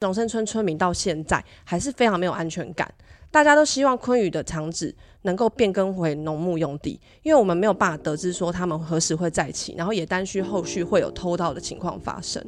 龙生村村民到现在还是非常没有安全感，大家都希望昆宇的厂址能够变更回农牧用地，因为我们没有办法得知说他们何时会再起，然后也担心后续会有偷盗的情况发生。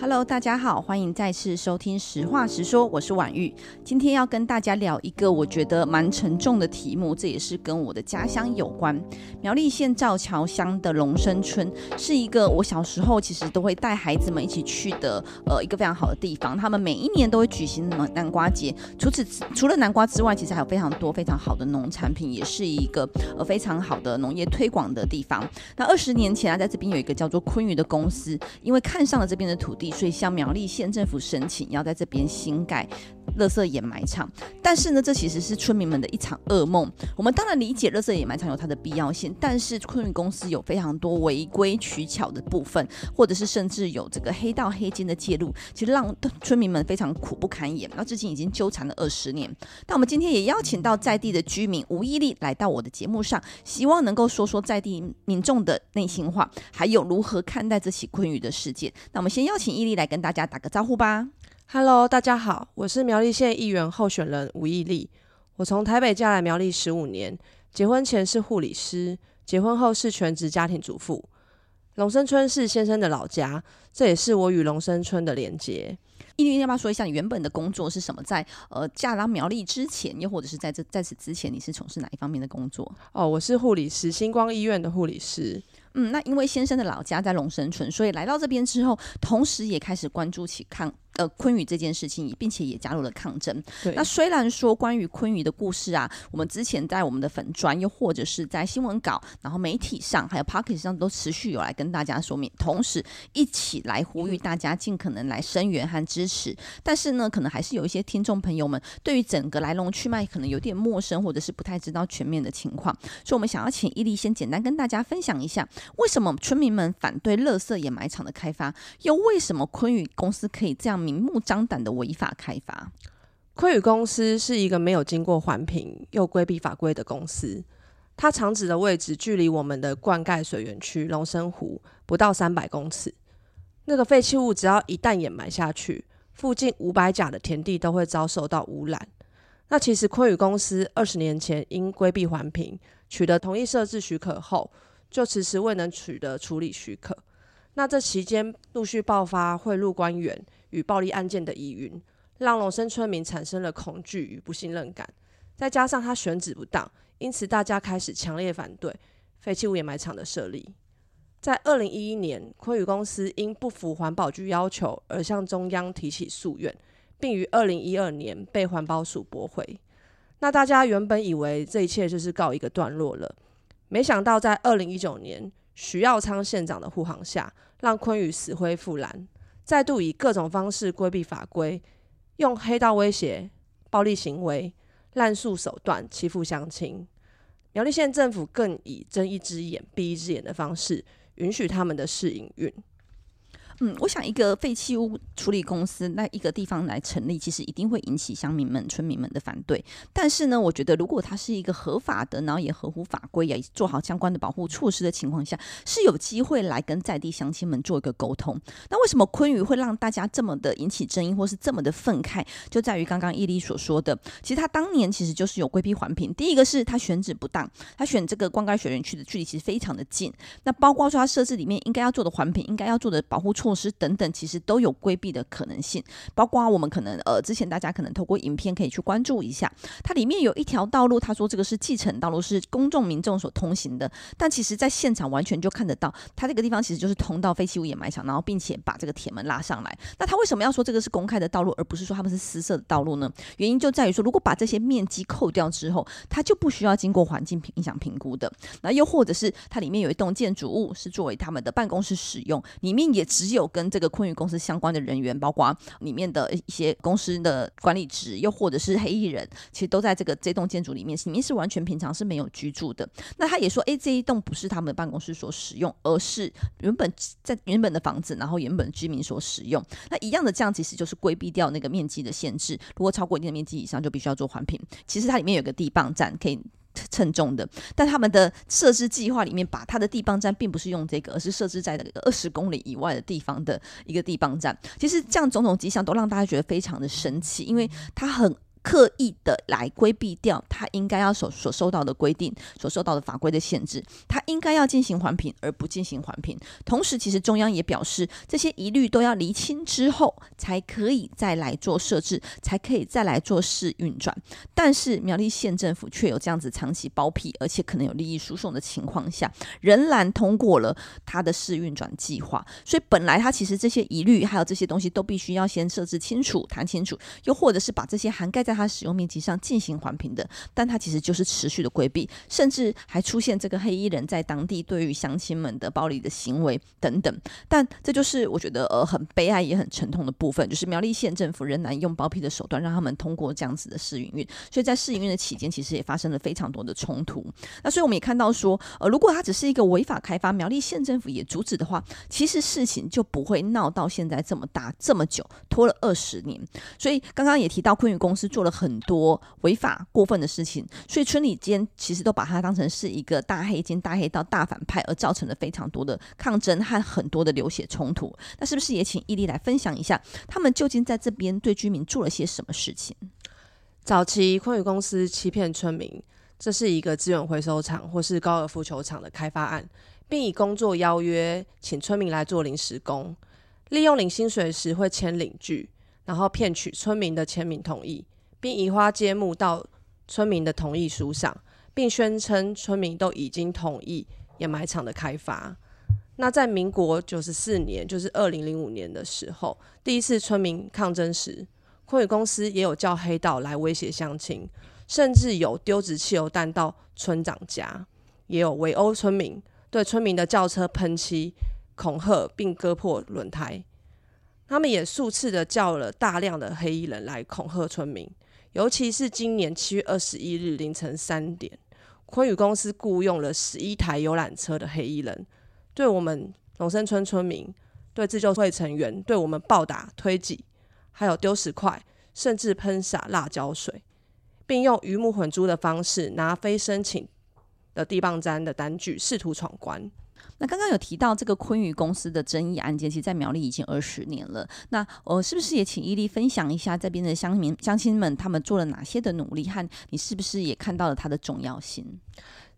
Hello，大家好，欢迎再次收听《实话实说》，我是婉玉。今天要跟大家聊一个我觉得蛮沉重的题目，这也是跟我的家乡有关。苗栗县造桥乡的龙生村是一个我小时候其实都会带孩子们一起去的，呃，一个非常好的地方。他们每一年都会举行南南瓜节。除此除了南瓜之外，其实还有非常多非常好的农产品，也是一个呃非常好的农业推广的地方。那二十年前啊，在这边有一个叫做昆宇的公司，因为看上了这边的土地。所以向苗栗县政府申请要在这边新盖垃圾掩埋场，但是呢，这其实是村民们的一场噩梦。我们当然理解垃圾掩埋场有它的必要性，但是昆宇公司有非常多违规取巧的部分，或者是甚至有这个黑道黑金的介入，其实让村民们非常苦不堪言。那至今已经纠缠了二十年。那我们今天也邀请到在地的居民吴义利来到我的节目上，希望能够说说在地民众的内心话，还有如何看待这起昆宇的事件。那我们先邀请义利来跟大家打个招呼吧。Hello，大家好，我是苗栗县议员候选人吴毅力。我从台北嫁来苗栗十五年，结婚前是护理师，结婚后是全职家庭主妇。龙生村是先生的老家，这也是我与龙生村的连结。毅力，要不要说一下你原本的工作是什么？在呃嫁来苗栗之前，又或者是在这在此之前，你是从事哪一方面的工作？哦，我是护理师，星光医院的护理师。嗯，那因为先生的老家在龙生村，所以来到这边之后，同时也开始关注起抗。呃，昆宇这件事情，并且也加入了抗争。对，那虽然说关于昆宇的故事啊，我们之前在我们的粉砖，又或者是在新闻稿，然后媒体上，还有 Podcast 上，都持续有来跟大家说明，同时一起来呼吁大家尽可能来声援和支持。但是呢，可能还是有一些听众朋友们对于整个来龙去脉可能有点陌生，或者是不太知道全面的情况，所以我们想要请伊利先简单跟大家分享一下，为什么村民们反对垃圾掩埋场的开发，又为什么昆宇公司可以这样明目张胆的违法开发，昆宇公司是一个没有经过环评又规避法规的公司。它厂址的位置距离我们的灌溉水源区龙生湖不到三百公尺。那个废弃物只要一旦掩埋下去，附近五百甲的田地都会遭受到污染。那其实昆宇公司二十年前因规避环评，取得同意设置许可后，就迟迟未能取得处理许可。那这期间陆续爆发贿赂官员与暴力案件的疑云，让龙生村民产生了恐惧与不信任感。再加上他选址不当，因此大家开始强烈反对废弃物掩埋场的设立。在二零一一年，昆宇公司因不符环保局要求而向中央提起诉愿，并于二零一二年被环保署驳回。那大家原本以为这一切就是告一个段落了，没想到在二零一九年，徐耀昌县长的护航下，让昆宇死灰复燃，再度以各种方式规避法规，用黑道威胁、暴力行为、滥诉手段欺负乡亲。苗栗县政府更以睁一只眼闭一只眼的方式，允许他们的试营运。嗯，我想一个废弃物处理公司那一个地方来成立，其实一定会引起乡民们、村民们的反对。但是呢，我觉得如果它是一个合法的，然后也合乎法规，也做好相关的保护措施的情况下，是有机会来跟在地乡亲们做一个沟通。那为什么昆宇会让大家这么的引起争议，或是这么的愤慨？就在于刚刚义利所说的，其实他当年其实就是有规避环评。第一个是他选址不当，他选这个灌溉水源区的距离其实非常的近。那包括说他设置里面应该要做的环评，应该要做的保护措措施。等等，其实都有规避的可能性，包括我们可能呃，之前大家可能透过影片可以去关注一下，它里面有一条道路，他说这个是继承道路，是公众民众所通行的，但其实在现场完全就看得到，它这个地方其实就是通到废弃物掩埋场，然后并且把这个铁门拉上来。那他为什么要说这个是公开的道路，而不是说他们是私设的道路呢？原因就在于说，如果把这些面积扣掉之后，它就不需要经过环境影响评估的。那又或者是它里面有一栋建筑物是作为他们的办公室使用，里面也只有有跟这个昆宇公司相关的人员，包括里面的一些公司的管理职，又或者是黑衣人，其实都在这个这栋建筑里面，里面是完全平常是没有居住的。那他也说，诶，这一栋不是他们的办公室所使用，而是原本在原本的房子，然后原本居民所使用。那一样的这样，其实就是规避掉那个面积的限制。如果超过一定的面积以上，就必须要做环评。其实它里面有个地磅站，可以。称重的。但他们的设置计划里面，把他的地磅站并不是用这个，而是设置在那个二十公里以外的地方的一个地磅站。其实这样种种迹象都让大家觉得非常的神奇，因为他很。刻意的来规避掉他应该要所所受到的规定，所受到的法规的限制，他应该要进行环评而不进行环评。同时，其实中央也表示，这些疑虑都要厘清之后，才可以再来做设置，才可以再来做试运转。但是苗栗县政府却有这样子长期包庇，而且可能有利益输送的情况下，仍然通过了他的试运转计划。所以本来他其实这些疑虑还有这些东西都必须要先设置清楚、谈清楚，又或者是把这些涵盖在。在它使用面积上进行环评的，但它其实就是持续的规避，甚至还出现这个黑衣人在当地对于乡亲们的暴力的行为等等。但这就是我觉得呃很悲哀也很沉痛的部分，就是苗栗县政府仍然用包庇的手段让他们通过这样子的试营运，所以在试营运的期间，其实也发生了非常多的冲突。那所以我们也看到说，呃，如果它只是一个违法开发，苗栗县政府也阻止的话，其实事情就不会闹到现在这么大这么久，拖了二十年。所以刚刚也提到昆宇公司做。做了很多违法过分的事情，所以村里间其实都把它当成是一个大黑金、大黑道、大反派，而造成了非常多的抗争和很多的流血冲突。那是不是也请伊利来分享一下，他们究竟在这边对居民做了些什么事情？早期昆宇公司欺骗村民，这是一个资源回收厂或是高尔夫球场的开发案，并以工作邀约请村民来做临时工，利用领薪水时会签领据，然后骗取村民的签名同意。并移花接木到村民的同意书上，并宣称村民都已经同意掩埋场的开发。那在民国九十四年，就是二零零五年的时候，第一次村民抗争时，昆宇公司也有叫黑道来威胁乡亲，甚至有丢掷汽油弹到村长家，也有围殴村民，对村民的轿车喷漆、恐吓，并割破轮胎。他们也数次的叫了大量的黑衣人来恐吓村民。尤其是今年七月二十一日凌晨三点，昆宇公司雇佣了十一台游览车的黑衣人，对我们龙生村村民、对自救会成员、对我们暴打、推挤，还有丢石块，甚至喷洒辣椒水，并用鱼目混珠的方式拿非申请的地磅站的单据，试图闯关。那刚刚有提到这个昆宇公司的争议案件，其实在苗栗已经二十年了。那呃，是不是也请伊利分享一下这边的乡民乡亲们他们做了哪些的努力，和你是不是也看到了它的重要性？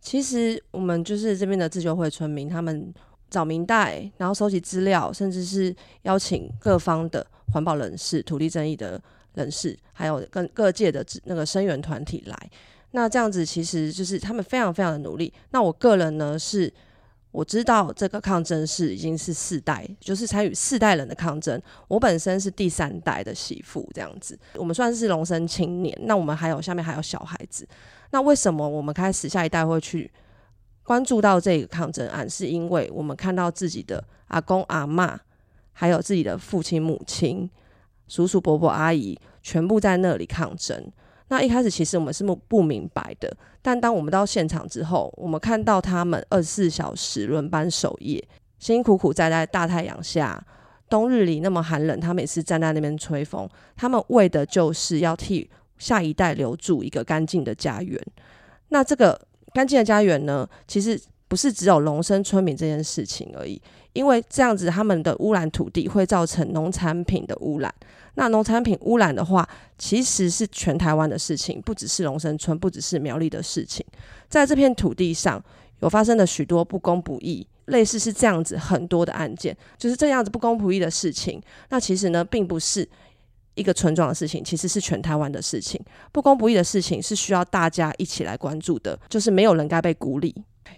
其实我们就是这边的自救会村民，他们找民代，然后收集资料，甚至是邀请各方的环保人士、土地争议的人士，还有跟各界的那个声援团体来。那这样子其实就是他们非常非常的努力。那我个人呢是。我知道这个抗争是已经是四代，就是参与四代人的抗争。我本身是第三代的媳妇，这样子，我们算是龙生青年。那我们还有下面还有小孩子。那为什么我们开始下一代会去关注到这个抗争案？是因为我们看到自己的阿公阿嬷，还有自己的父亲母亲、叔叔伯伯阿姨，全部在那里抗争。那一开始其实我们是不不明白的，但当我们到现场之后，我们看到他们二十四小时轮班守夜，辛辛苦苦站在大太阳下，冬日里那么寒冷，他们也是站在那边吹风。他们为的就是要替下一代留住一个干净的家园。那这个干净的家园呢，其实不是只有龙生村民这件事情而已，因为这样子他们的污染土地会造成农产品的污染。那农产品污染的话，其实是全台湾的事情，不只是龙生村，不只是苗栗的事情。在这片土地上有发生了许多不公不义，类似是这样子很多的案件，就是这样子不公不义的事情。那其实呢，并不是一个村庄的事情，其实是全台湾的事情。不公不义的事情是需要大家一起来关注的，就是没有人该被孤立。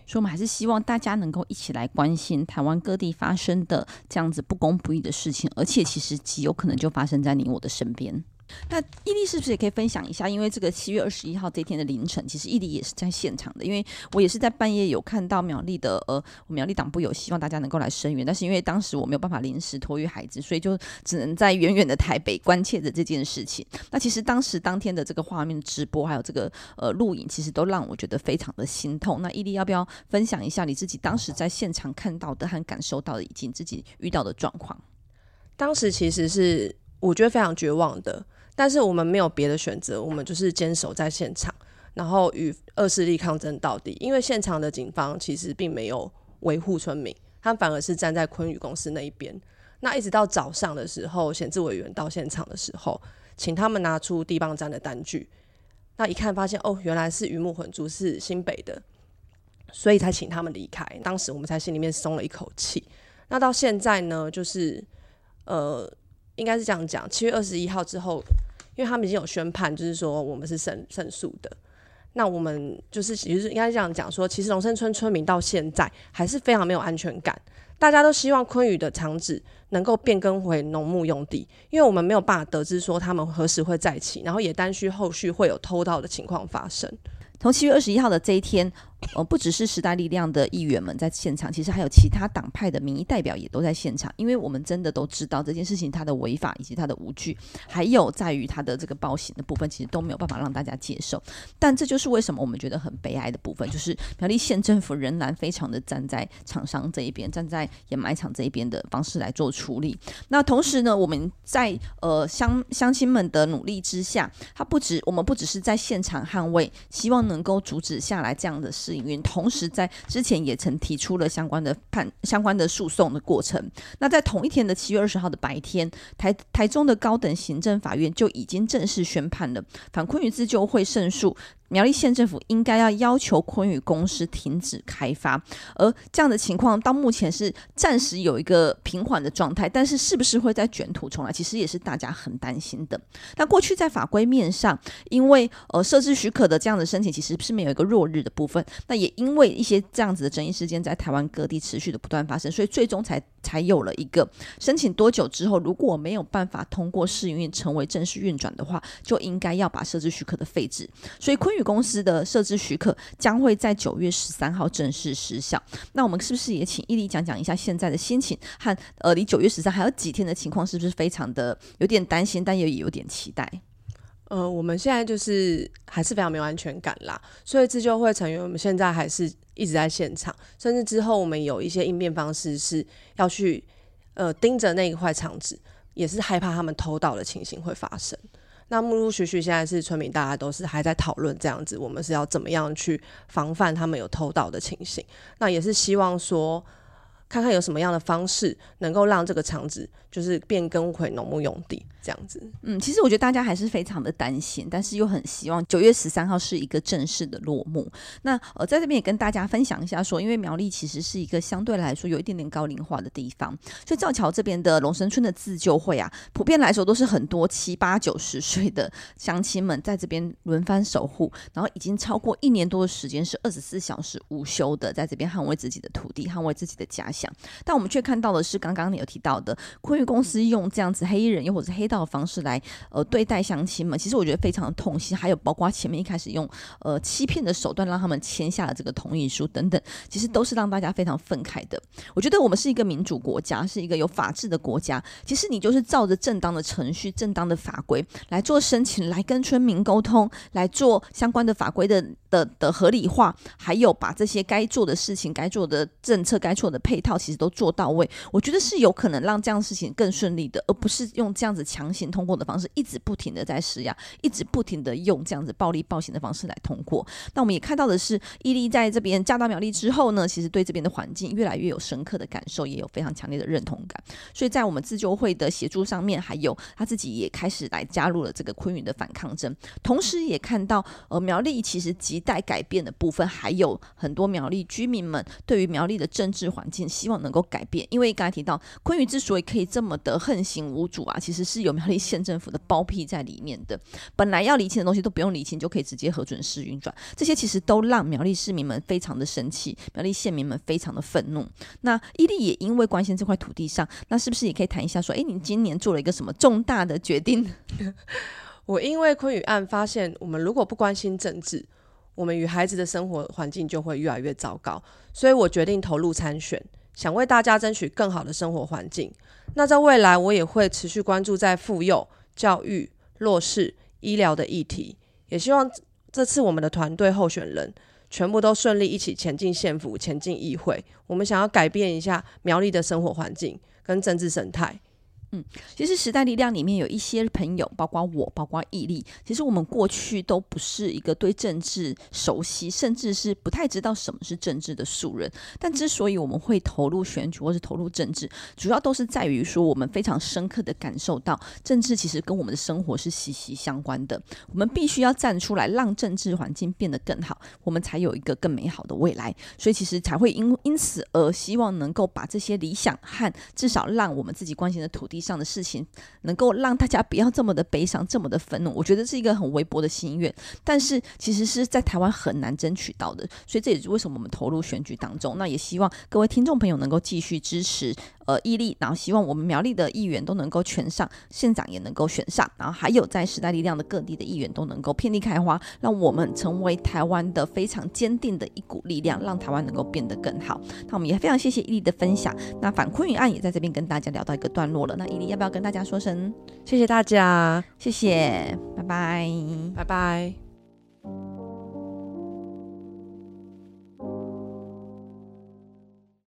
所以，我们还是希望大家能够一起来关心台湾各地发生的这样子不公不义的事情，而且其实极有可能就发生在你我的身边。那伊利是不是也可以分享一下？因为这个七月二十一号这天的凌晨，其实伊利也是在现场的。因为我也是在半夜有看到苗栗的呃，苗栗党部有希望大家能够来声援，但是因为当时我没有办法临时托育孩子，所以就只能在远远的台北关切着这件事情。那其实当时当天的这个画面直播还有这个呃录影，其实都让我觉得非常的心痛。那伊利要不要分享一下你自己当时在现场看到的和感受到的，以及自己遇到的状况？当时其实是我觉得非常绝望的。但是我们没有别的选择，我们就是坚守在现场。然后与恶势力抗争到底。因为现场的警方其实并没有维护村民，他反而是站在昆宇公司那一边。那一直到早上的时候，显智委员到现场的时候，请他们拿出地磅站的单据。那一看发现，哦，原来是鱼目混珠，是新北的，所以才请他们离开。当时我们才心里面松了一口气。那到现在呢，就是呃，应该是这样讲，七月二十一号之后，因为他们已经有宣判，就是说我们是胜胜诉的。那我们就是其实应该这样讲说，其实龙山村村民到现在还是非常没有安全感。大家都希望昆宇的场址能够变更回农牧用地，因为我们没有办法得知说他们何时会再起，然后也担心后续会有偷盗的情况发生。从七月二十一号的这一天。呃，不只是时代力量的议员们在现场，其实还有其他党派的民意代表也都在现场。因为我们真的都知道这件事情它的违法以及它的无据，还有在于它的这个暴行的部分，其实都没有办法让大家接受。但这就是为什么我们觉得很悲哀的部分，就是苗栗县政府仍然非常的站在厂商这一边，站在掩埋场这一边的方式来做处理。那同时呢，我们在呃乡乡亲们的努力之下，他不止我们不只是在现场捍卫，希望能够阻止下来这样的事。同时在之前也曾提出了相关的判相关的诉讼的过程。那在同一天的七月二十号的白天，台台中的高等行政法院就已经正式宣判了，反昆宇自救会胜诉。苗栗县政府应该要要求昆宇公司停止开发，而这样的情况到目前是暂时有一个平缓的状态，但是是不是会再卷土重来，其实也是大家很担心的。那过去在法规面上，因为呃设置许可的这样的申请其实是没有一个落日的部分，那也因为一些这样子的争议事件在台湾各地持续的不断发生，所以最终才才有了一个申请多久之后，如果没有办法通过试运成为正式运转的话，就应该要把设置许可的废止。所以昆宇。公司的设置许可将会在九月十三号正式失效。那我们是不是也请伊丽讲讲一下现在的心情和呃离九月十三还有几天的情况，是不是非常的有点担心，但也有点期待？呃，我们现在就是还是非常没有安全感啦。所以自救会成员我们现在还是一直在现场，甚至之后我们有一些应变方式是要去呃盯着那一块场址，也是害怕他们偷盗的情形会发生。那陆陆续续，现在是村民，大家都是还在讨论这样子，我们是要怎么样去防范他们有偷盗的情形？那也是希望说。看看有什么样的方式能够让这个场址就是变更回农牧用地这样子。嗯，其实我觉得大家还是非常的担心，但是又很希望九月十三号是一个正式的落幕。那呃，在这边也跟大家分享一下说，因为苗栗其实是一个相对来说有一点点高龄化的地方，所以造桥这边的龙神村的自救会啊，普遍来说都是很多七八九十岁的乡亲们在这边轮番守护，然后已经超过一年多的时间是二十四小时无休的在这边捍卫自己的土地，捍卫自己的家乡。但我们却看到的是，刚刚你有提到的昆玉公司用这样子黑衣人又或者黑道的方式来呃对待乡亲们，其实我觉得非常的痛心。还有包括前面一开始用呃欺骗的手段让他们签下了这个同意书等等，其实都是让大家非常愤慨的。我觉得我们是一个民主国家，是一个有法治的国家。其实你就是照着正当的程序、正当的法规来做申请，来跟村民沟通，来做相关的法规的的的合理化，还有把这些该做的事情、该做的政策、该做的配套。其实都做到位，我觉得是有可能让这样的事情更顺利的，而不是用这样子强强行通过的方式，一直不停的在施压，一直不停的用这样子暴力暴行的方式来通过。那我们也看到的是，伊利在这边嫁到苗栗之后呢，其实对这边的环境越来越有深刻的感受，也有非常强烈的认同感。所以在我们自救会的协助上面，还有他自己也开始来加入了这个昆云的反抗争，同时也看到呃苗栗其实亟待改变的部分，还有很多苗栗居民们对于苗栗的政治环境。希望能够改变，因为刚才提到昆云之所以可以这么的横行无阻啊，其实是有苗栗县政府的包庇在里面的。本来要厘清的东西都不用厘清，就可以直接核准试运转，这些其实都让苗栗市民们非常的生气，苗栗县民们非常的愤怒。那伊利也因为关心这块土地上，那是不是也可以谈一下说，哎，你今年做了一个什么重大的决定？我因为昆宇案发现，我们如果不关心政治，我们与孩子的生活环境就会越来越糟糕，所以我决定投入参选。想为大家争取更好的生活环境。那在未来，我也会持续关注在妇幼、教育、弱势、医疗的议题。也希望这次我们的团队候选人全部都顺利一起前进县府、前进议会。我们想要改变一下苗栗的生活环境跟政治生态。嗯，其实时代力量里面有一些朋友，包括我，包括毅力，其实我们过去都不是一个对政治熟悉，甚至是不太知道什么是政治的素人。但之所以我们会投入选举或是投入政治，主要都是在于说，我们非常深刻的感受到，政治其实跟我们的生活是息息相关的。我们必须要站出来，让政治环境变得更好，我们才有一个更美好的未来。所以，其实才会因因此而希望能够把这些理想和至少让我们自己关心的土地上的事情，能够让大家不要这么的悲伤，这么的愤怒，我觉得是一个很微薄的心愿，但是其实是在台湾很难争取到的，所以这也是为什么我们投入选举当中。那也希望各位听众朋友能够继续支持呃毅力，然后希望我们苗栗的议员都能够全上，县长也能够选上，然后还有在时代力量的各地的议员都能够遍地开花，让我们成为台湾的非常坚定的一股力量，让台湾能够变得更好。那我们也非常谢谢毅力的分享。那反昆云案也在这边跟大家聊到一个段落了。那毅力要不要跟大家说声谢谢大家？谢谢，拜拜，拜拜。